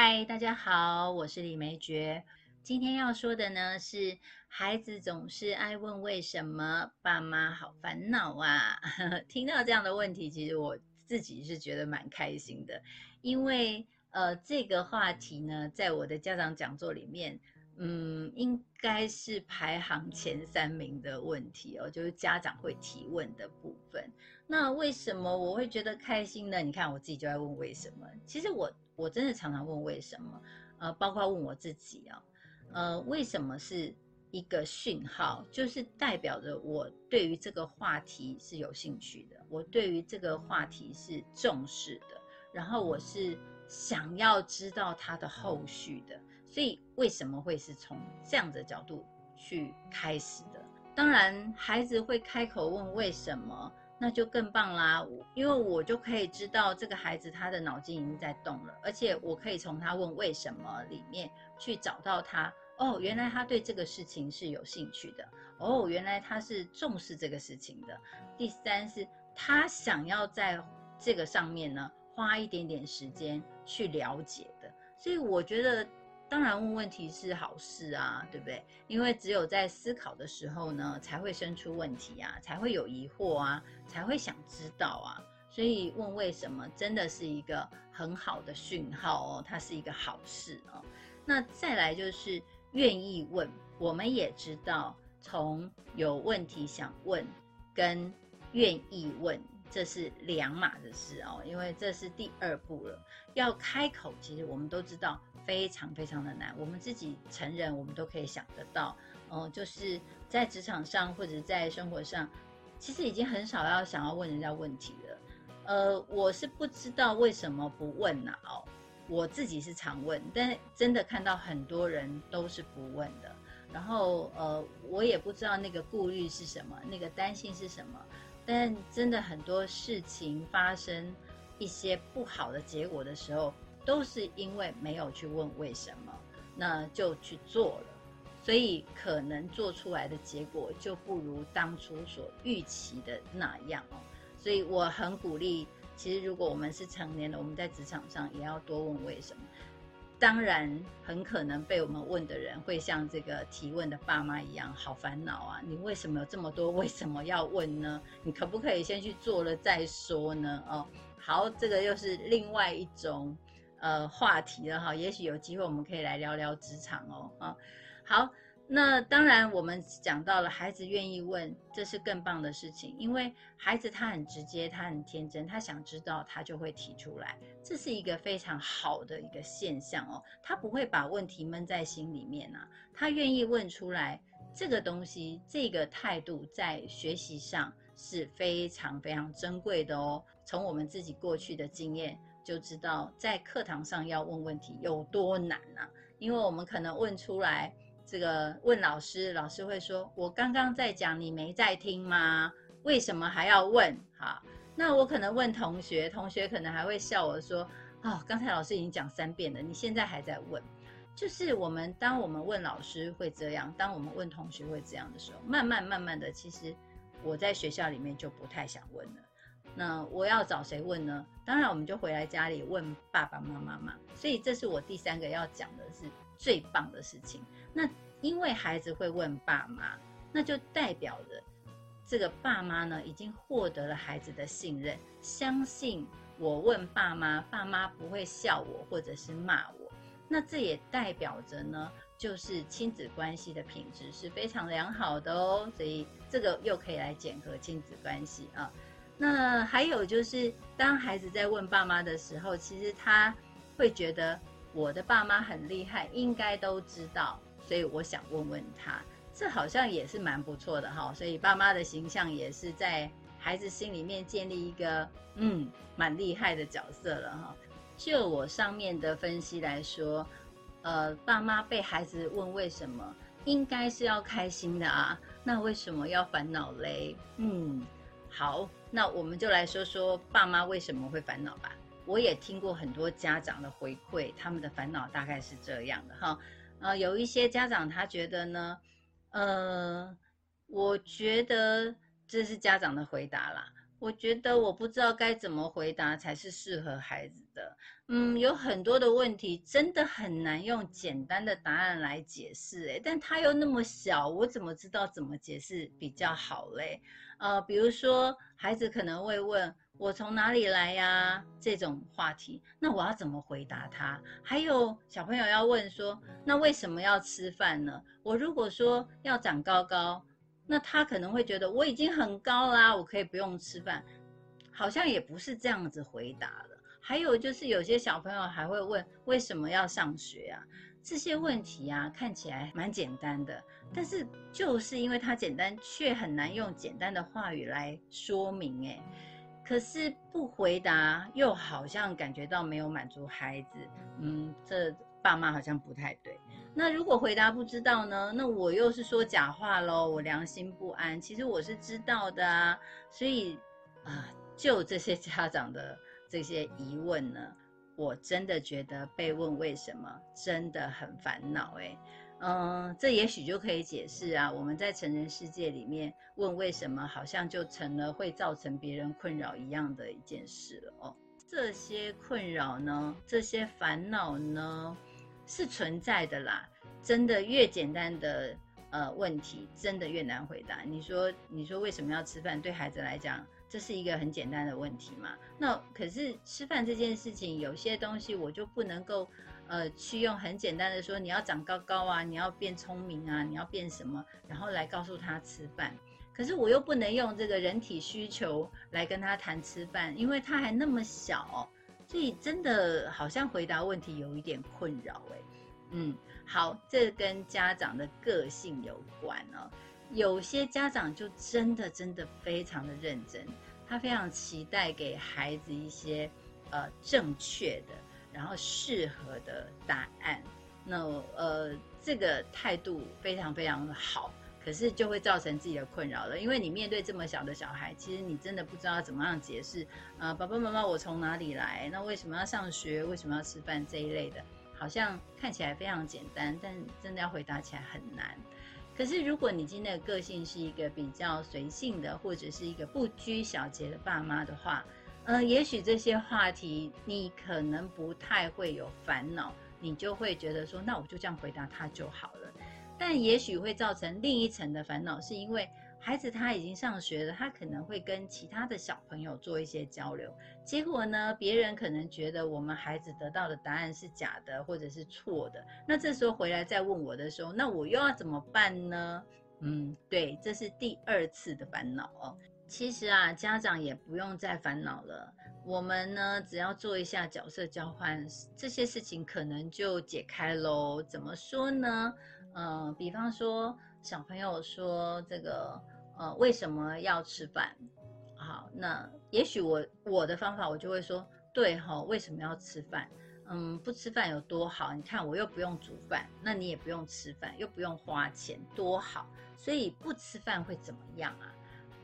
嗨，大家好，我是李梅珏。今天要说的呢是，孩子总是爱问为什么，爸妈好烦恼啊。听到这样的问题，其实我自己是觉得蛮开心的，因为呃，这个话题呢，在我的家长讲座里面。嗯，应该是排行前三名的问题哦，就是家长会提问的部分。那为什么我会觉得开心呢？你看我自己就在问为什么。其实我我真的常常问为什么，呃，包括问我自己啊，呃，为什么是一个讯号，就是代表着我对于这个话题是有兴趣的，我对于这个话题是重视的，然后我是想要知道它的后续的。所以为什么会是从这样的角度去开始的？当然，孩子会开口问为什么，那就更棒啦。因为我就可以知道这个孩子他的脑筋已经在动了，而且我可以从他问为什么里面去找到他。哦，原来他对这个事情是有兴趣的。哦，原来他是重视这个事情的。第三是他想要在这个上面呢花一点点时间去了解的。所以我觉得。当然，问问题是好事啊，对不对？因为只有在思考的时候呢，才会生出问题啊，才会有疑惑啊，才会想知道啊。所以问为什么真的是一个很好的讯号哦，它是一个好事哦。那再来就是愿意问，我们也知道，从有问题想问跟愿意问。这是两码的事哦，因为这是第二步了。要开口，其实我们都知道非常非常的难。我们自己成人，我们都可以想得到，嗯，就是在职场上或者在生活上，其实已经很少要想要问人家问题了。呃，我是不知道为什么不问呐？哦，我自己是常问，但真的看到很多人都是不问的。然后，呃，我也不知道那个顾虑是什么，那个担心是什么。但真的很多事情发生一些不好的结果的时候，都是因为没有去问为什么，那就去做了，所以可能做出来的结果就不如当初所预期的那样哦。所以我很鼓励，其实如果我们是成年的，我们在职场上也要多问为什么。当然，很可能被我们问的人会像这个提问的爸妈一样，好烦恼啊！你为什么有这么多为什么要问呢？你可不可以先去做了再说呢？哦，好，这个又是另外一种呃话题了哈。也许有机会我们可以来聊聊职场哦。啊，好。那当然，我们讲到了孩子愿意问，这是更棒的事情，因为孩子他很直接，他很天真，他想知道，他就会提出来，这是一个非常好的一个现象哦。他不会把问题闷在心里面啊，他愿意问出来，这个东西，这个态度在学习上是非常非常珍贵的哦。从我们自己过去的经验就知道，在课堂上要问问题有多难啊，因为我们可能问出来。这个问老师，老师会说：“我刚刚在讲，你没在听吗？为什么还要问？”哈，那我可能问同学，同学可能还会笑我说：“哦，刚才老师已经讲三遍了，你现在还在问。”就是我们当我们问老师会这样，当我们问同学会这样的时候，慢慢慢慢的，其实我在学校里面就不太想问了。那我要找谁问呢？当然，我们就回来家里问爸爸妈妈嘛。所以这是我第三个要讲的是最棒的事情。那因为孩子会问爸妈，那就代表着这个爸妈呢已经获得了孩子的信任，相信我问爸妈，爸妈不会笑我或者是骂我。那这也代表着呢，就是亲子关系的品质是非常良好的哦。所以这个又可以来检核亲子关系啊。那还有就是，当孩子在问爸妈的时候，其实他会觉得我的爸妈很厉害，应该都知道，所以我想问问他，这好像也是蛮不错的哈。所以爸妈的形象也是在孩子心里面建立一个嗯蛮厉害的角色了哈。就我上面的分析来说，呃，爸妈被孩子问为什么，应该是要开心的啊，那为什么要烦恼嘞？嗯。好，那我们就来说说爸妈为什么会烦恼吧。我也听过很多家长的回馈，他们的烦恼大概是这样的哈。呃，有一些家长他觉得呢，呃，我觉得这是家长的回答啦。我觉得我不知道该怎么回答才是适合孩子的。嗯，有很多的问题真的很难用简单的答案来解释，诶，但他又那么小，我怎么知道怎么解释比较好嘞？呃，比如说孩子可能会问我从哪里来呀这种话题，那我要怎么回答他？还有小朋友要问说，那为什么要吃饭呢？我如果说要长高高。那他可能会觉得我已经很高啦，我可以不用吃饭，好像也不是这样子回答的。还有就是有些小朋友还会问为什么要上学啊？这些问题啊看起来蛮简单的，但是就是因为它简单，却很难用简单的话语来说明。诶，可是不回答又好像感觉到没有满足孩子，嗯，这爸妈好像不太对。那如果回答不知道呢？那我又是说假话喽，我良心不安。其实我是知道的啊，所以啊，就这些家长的这些疑问呢，我真的觉得被问为什么真的很烦恼哎。嗯，这也许就可以解释啊，我们在成人世界里面问为什么，好像就成了会造成别人困扰一样的一件事了哦。这些困扰呢，这些烦恼呢？是存在的啦，真的越简单的呃问题，真的越难回答。你说，你说为什么要吃饭？对孩子来讲，这是一个很简单的问题嘛？那可是吃饭这件事情，有些东西我就不能够呃去用很简单的说你要长高高啊，你要变聪明啊，你要变什么，然后来告诉他吃饭。可是我又不能用这个人体需求来跟他谈吃饭，因为他还那么小。所以真的好像回答问题有一点困扰哎，嗯，好，这跟家长的个性有关哦。有些家长就真的真的非常的认真，他非常期待给孩子一些呃正确的，然后适合的答案。那呃，这个态度非常非常的好。可是就会造成自己的困扰了，因为你面对这么小的小孩，其实你真的不知道怎么样解释。呃，爸爸妈妈，我从哪里来？那为什么要上学？为什么要吃饭？这一类的，好像看起来非常简单，但真的要回答起来很难。可是如果你今天的个性是一个比较随性的，或者是一个不拘小节的爸妈的话，呃，也许这些话题你可能不太会有烦恼，你就会觉得说，那我就这样回答他就好了。但也许会造成另一层的烦恼，是因为孩子他已经上学了，他可能会跟其他的小朋友做一些交流，结果呢，别人可能觉得我们孩子得到的答案是假的或者是错的，那这时候回来再问我的时候，那我又要怎么办呢？嗯，对，这是第二次的烦恼哦。其实啊，家长也不用再烦恼了，我们呢只要做一下角色交换，这些事情可能就解开喽。怎么说呢？嗯，比方说小朋友说这个，呃，为什么要吃饭？好，那也许我我的方法我就会说，对哈，为什么要吃饭？嗯，不吃饭有多好？你看我又不用煮饭，那你也不用吃饭，又不用花钱，多好。所以不吃饭会怎么样啊？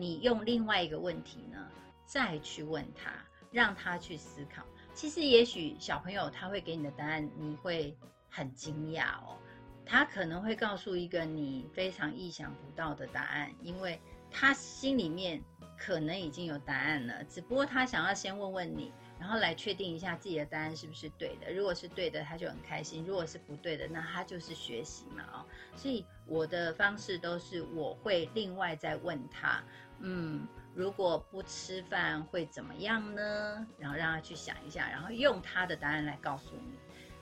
你用另外一个问题呢，再去问他，让他去思考。其实也许小朋友他会给你的答案，你会很惊讶哦。他可能会告诉一个你非常意想不到的答案，因为他心里面可能已经有答案了，只不过他想要先问问你，然后来确定一下自己的答案是不是对的。如果是对的，他就很开心；如果是不对的，那他就是学习嘛，哦。所以我的方式都是我会另外再问他，嗯，如果不吃饭会怎么样呢？然后让他去想一下，然后用他的答案来告诉你。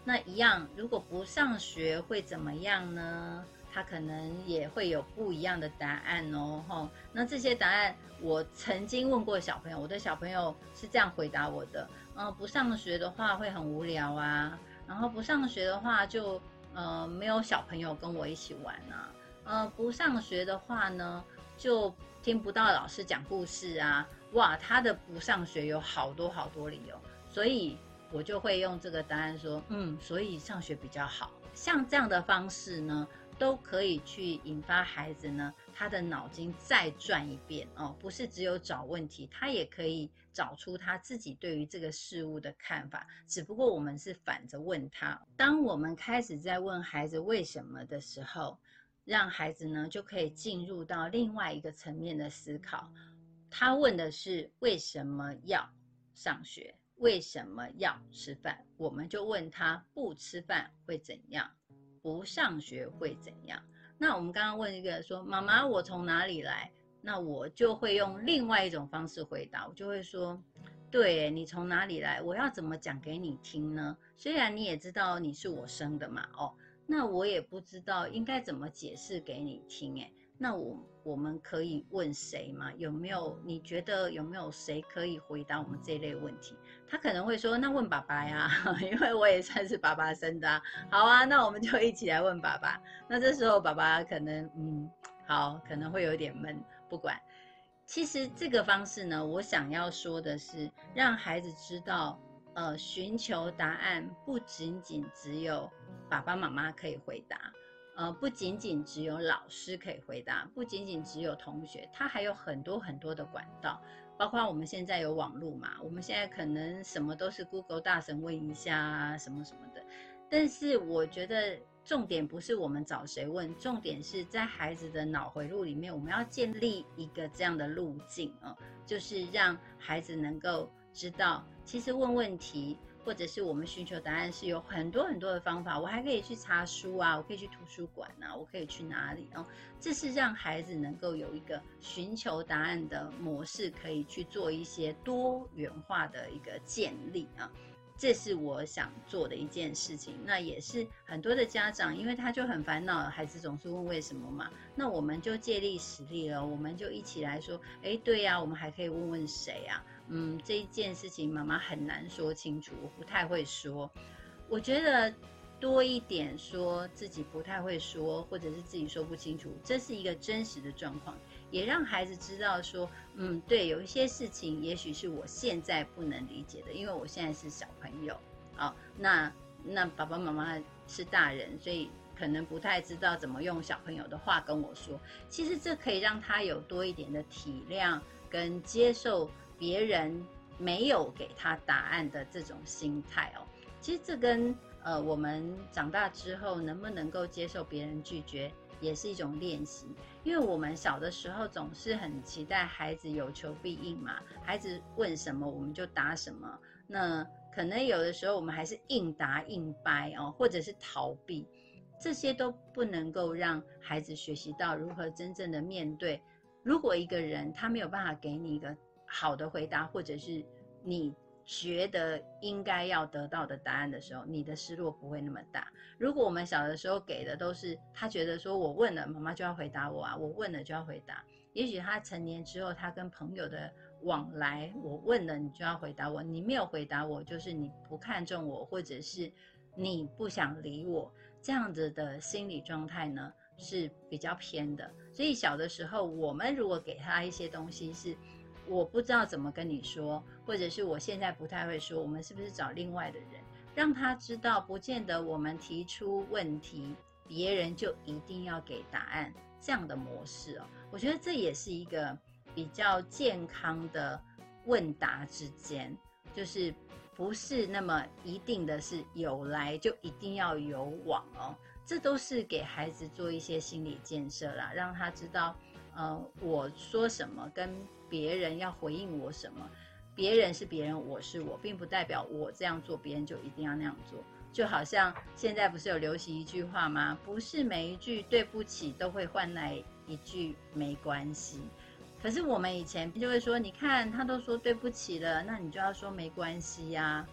那一样，如果不上学会怎么样呢？他可能也会有不一样的答案哦。吼，那这些答案我曾经问过小朋友，我的小朋友是这样回答我的：，嗯，不上学的话会很无聊啊，然后不上学的话就呃没有小朋友跟我一起玩啊，呃，不上学的话呢就听不到老师讲故事啊。哇，他的不上学有好多好多理由，所以。我就会用这个答案说，嗯，所以上学比较好。像这样的方式呢，都可以去引发孩子呢，他的脑筋再转一遍哦，不是只有找问题，他也可以找出他自己对于这个事物的看法。只不过我们是反着问他。当我们开始在问孩子为什么的时候，让孩子呢就可以进入到另外一个层面的思考。他问的是为什么要上学，为什么要吃饭，我们就问他不吃饭会怎样，不上学会怎样。那我们刚刚问一个说妈妈我从哪里来，那我就会用另外一种方式回答，我就会说。对你从哪里来？我要怎么讲给你听呢？虽然你也知道你是我生的嘛，哦，那我也不知道应该怎么解释给你听。诶，那我我们可以问谁吗？有没有你觉得有没有谁可以回答我们这类问题？他可能会说，那问爸爸呀，因为我也算是爸爸生的。好啊，那我们就一起来问爸爸。那这时候爸爸可能嗯，好，可能会有点闷，不管。其实这个方式呢，我想要说的是，让孩子知道，呃，寻求答案不仅仅只有爸爸妈妈可以回答，呃，不仅仅只有老师可以回答，不仅仅只有同学，他还有很多很多的管道，包括我们现在有网络嘛，我们现在可能什么都是 Google 大神问一下啊，什么什么的，但是我觉得。重点不是我们找谁问，重点是在孩子的脑回路里面，我们要建立一个这样的路径啊，就是让孩子能够知道，其实问问题或者是我们寻求答案是有很多很多的方法。我还可以去查书啊，我可以去图书馆啊，我可以去哪里啊？这是让孩子能够有一个寻求答案的模式，可以去做一些多元化的一个建立啊。这是我想做的一件事情，那也是很多的家长，因为他就很烦恼，孩子总是问为什么嘛。那我们就借力使力了，我们就一起来说，哎，对呀，我们还可以问问谁啊？嗯，这一件事情妈妈很难说清楚，我不太会说。我觉得多一点说自己不太会说，或者是自己说不清楚，这是一个真实的状况。也让孩子知道说，嗯，对，有一些事情也许是我现在不能理解的，因为我现在是小朋友，哦，那那爸爸妈妈是大人，所以可能不太知道怎么用小朋友的话跟我说。其实这可以让他有多一点的体谅跟接受别人没有给他答案的这种心态哦。其实这跟呃我们长大之后能不能够接受别人拒绝？也是一种练习，因为我们小的时候总是很期待孩子有求必应嘛，孩子问什么我们就答什么。那可能有的时候我们还是应答应掰哦，或者是逃避，这些都不能够让孩子学习到如何真正的面对。如果一个人他没有办法给你一个好的回答，或者是你。觉得应该要得到的答案的时候，你的失落不会那么大。如果我们小的时候给的都是他觉得说我问了妈妈就要回答我啊，我问了就要回答。也许他成年之后，他跟朋友的往来，我问了你就要回答我，你没有回答我就是你不看重我，或者是你不想理我，这样子的心理状态呢是比较偏的。所以小的时候，我们如果给他一些东西是。我不知道怎么跟你说，或者是我现在不太会说，我们是不是找另外的人，让他知道，不见得我们提出问题，别人就一定要给答案这样的模式哦。我觉得这也是一个比较健康的问答之间，就是不是那么一定的是有来就一定要有往哦。这都是给孩子做一些心理建设啦，让他知道，呃，我说什么跟。别人要回应我什么？别人是别人，我是我，并不代表我这样做，别人就一定要那样做。就好像现在不是有流行一句话吗？不是每一句对不起都会换来一句没关系。可是我们以前就会说，你看他都说对不起了，那你就要说没关系呀。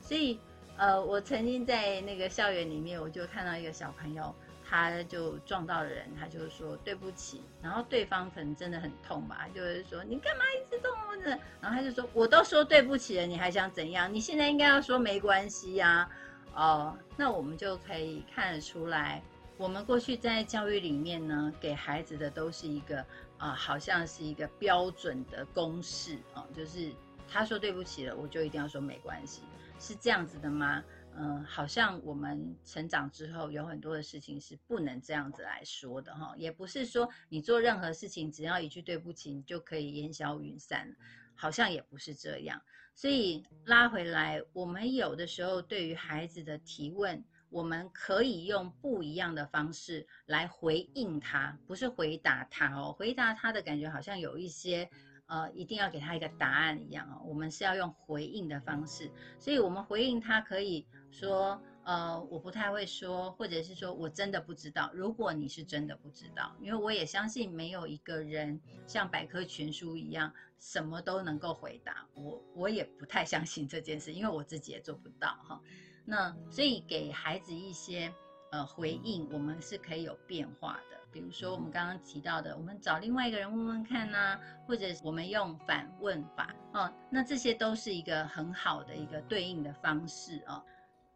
所以，呃，我曾经在那个校园里面，我就看到一个小朋友。他就撞到了人，他就说对不起，然后对方可能真的很痛吧，就是说你干嘛一直动我的？然后他就说我都说对不起了，你还想怎样？你现在应该要说没关系呀。哦，那我们就可以看得出来，我们过去在教育里面呢，给孩子的都是一个啊，好像是一个标准的公式啊，就是他说对不起了，我就一定要说没关系，是这样子的吗？嗯，好像我们成长之后有很多的事情是不能这样子来说的哈，也不是说你做任何事情只要一句对不起你就可以烟消云散，好像也不是这样。所以拉回来，我们有的时候对于孩子的提问，我们可以用不一样的方式来回应他，不是回答他哦，回答他的感觉好像有一些呃一定要给他一个答案一样哦，我们是要用回应的方式，所以我们回应他可以说。呃，我不太会说，或者是说我真的不知道。如果你是真的不知道，因为我也相信没有一个人像百科全书一样什么都能够回答。我我也不太相信这件事，因为我自己也做不到哈。那所以给孩子一些呃回应，我们是可以有变化的。比如说我们刚刚提到的，我们找另外一个人问问看呐，或者我们用反问法哦，那这些都是一个很好的一个对应的方式哦。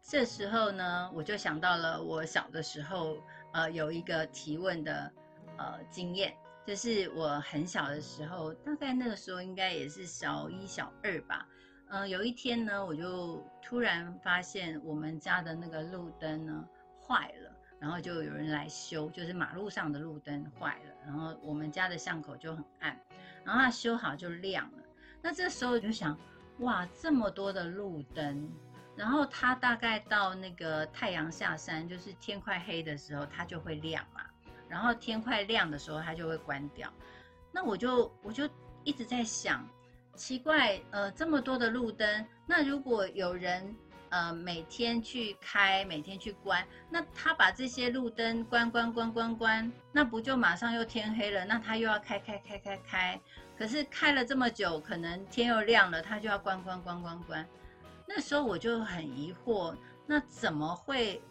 这时候呢，我就想到了我小的时候，呃，有一个提问的呃经验，就是我很小的时候，大概那个时候应该也是小一、小二吧。嗯，有一天呢，我就突然发现我们家的那个路灯呢坏了，然后就有人来修，就是马路上的路灯坏了，然后我们家的巷口就很暗，然后它修好就亮了。那这时候就想，哇，这么多的路灯。然后它大概到那个太阳下山，就是天快黑的时候，它就会亮嘛。然后天快亮的时候，它就会关掉。那我就我就一直在想，奇怪，呃，这么多的路灯，那如果有人呃每天去开，每天去关，那他把这些路灯关关关关关，那不就马上又天黑了？那他又要开开开开开，可是开了这么久，可能天又亮了，他就要关关关关关。那时候我就很疑惑，那怎么会，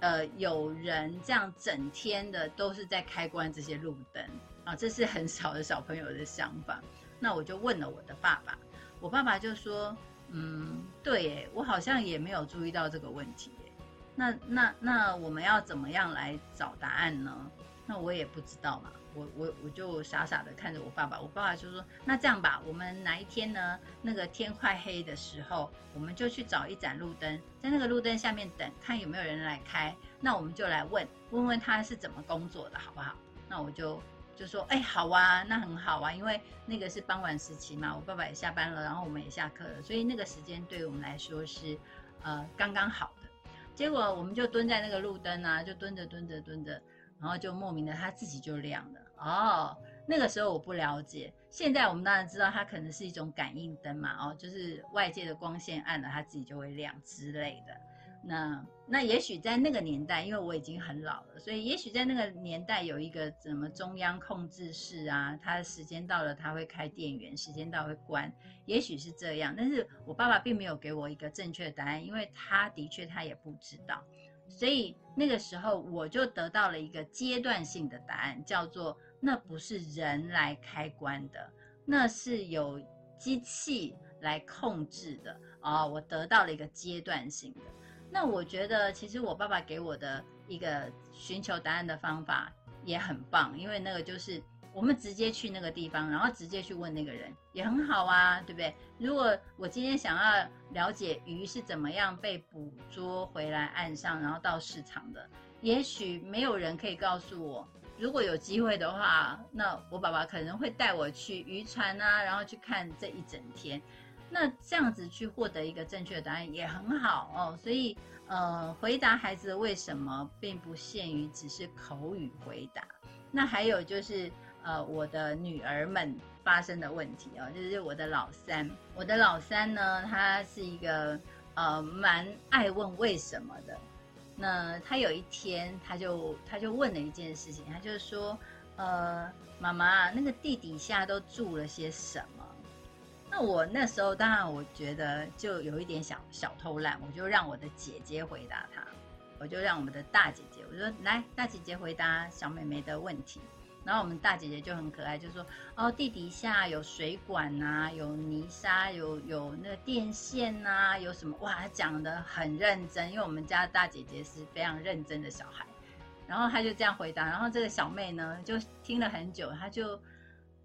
呃，有人这样整天的都是在开关这些路灯啊？这是很少的小朋友的想法。那我就问了我的爸爸，我爸爸就说：“嗯，对，我好像也没有注意到这个问题。那那那我们要怎么样来找答案呢？那我也不知道嘛。”我我我就傻傻的看着我爸爸，我爸爸就说：“那这样吧，我们哪一天呢？那个天快黑的时候，我们就去找一盏路灯，在那个路灯下面等，看有没有人来开。那我们就来问问问他是怎么工作的，好不好？”那我就就说：“哎，好啊，那很好啊，因为那个是傍晚时期嘛，我爸爸也下班了，然后我们也下课了，所以那个时间对我们来说是呃刚刚好的。结果我们就蹲在那个路灯啊，就蹲着蹲着蹲着。”然后就莫名的，它自己就亮了哦。那个时候我不了解，现在我们当然知道它可能是一种感应灯嘛，哦，就是外界的光线暗了，它自己就会亮之类的。那那也许在那个年代，因为我已经很老了，所以也许在那个年代有一个什么中央控制室啊，它时间到了它会开电源，时间到会关，也许是这样。但是我爸爸并没有给我一个正确的答案，因为他的确他也不知道。所以那个时候我就得到了一个阶段性的答案，叫做那不是人来开关的，那是有机器来控制的哦。我得到了一个阶段性的。那我觉得其实我爸爸给我的一个寻求答案的方法也很棒，因为那个就是。我们直接去那个地方，然后直接去问那个人，也很好啊，对不对？如果我今天想要了解鱼是怎么样被捕捉回来岸上，然后到市场的，也许没有人可以告诉我。如果有机会的话，那我爸爸可能会带我去渔船啊，然后去看这一整天。那这样子去获得一个正确的答案也很好哦。所以，呃，回答孩子为什么，并不限于只是口语回答。那还有就是。呃，我的女儿们发生的问题哦，就是我的老三，我的老三呢，他是一个呃蛮爱问为什么的。那他有一天，他就他就问了一件事情，他就说，呃，妈妈，那个地底下都住了些什么？那我那时候当然我觉得就有一点小小偷懒，我就让我的姐姐回答他，我就让我们的大姐姐，我说来，大姐姐回答小妹妹的问题。然后我们大姐姐就很可爱，就说：“哦，地底下有水管呐，有泥沙，有有那个电线呐，有什么？哇，她讲的很认真，因为我们家大姐姐是非常认真的小孩。然后她就这样回答，然后这个小妹呢就听了很久，她就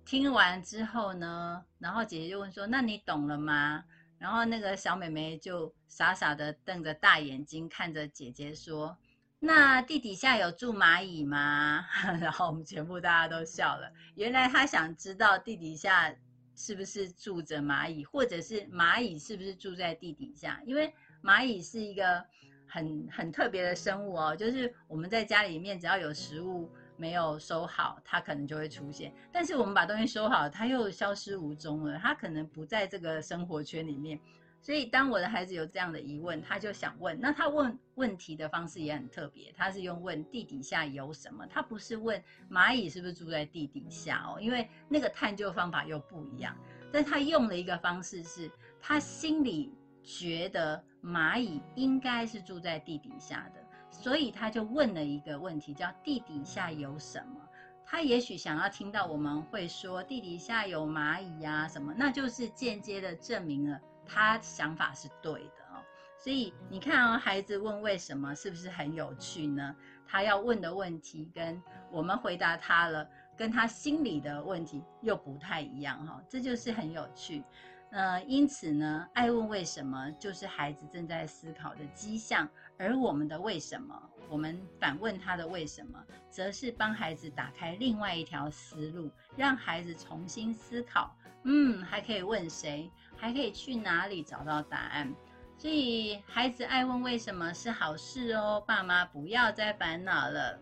听完之后呢，然后姐姐就问说：那你懂了吗？然后那个小妹妹就傻傻的瞪着大眼睛看着姐姐说。”那地底下有住蚂蚁吗？然后我们全部大家都笑了。原来她想知道地底下是不是住着蚂蚁，或者是蚂蚁是不是住在地底下？因为蚂蚁是一个很很特别的生物哦，就是我们在家里面只要有食物没有收好，它可能就会出现。但是我们把东西收好，它又消失无踪了，它可能不在这个生活圈里面。所以，当我的孩子有这样的疑问，他就想问，那他问问题的方式也很特别，他是用问地底下有什么，他不是问蚂蚁是不是住在地底下哦，因为那个探究方法又不一样。但他用了一个方式是，他心里觉得蚂蚁应该是住在地底下的，所以他就问了一个问题，叫地底下有什么？他也许想要听到我们会说地底下有蚂蚁呀什么，那就是间接的证明了。他想法是对的哦，所以你看哦，孩子问为什么，是不是很有趣呢？他要问的问题跟我们回答他了，跟他心里的问题又不太一样哈，这就是很有趣。呃，因此呢，爱问为什么，就是孩子正在思考的迹象，而我们的为什么，我们反问他的为什么，则是帮孩子打开另外一条思路，让孩子重新思考。嗯，还可以问谁？还可以去哪里找到答案？所以孩子爱问为什么是好事哦，爸妈不要再烦恼了。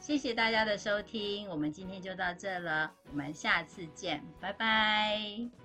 谢谢大家的收听，我们今天就到这了，我们下次见，拜拜。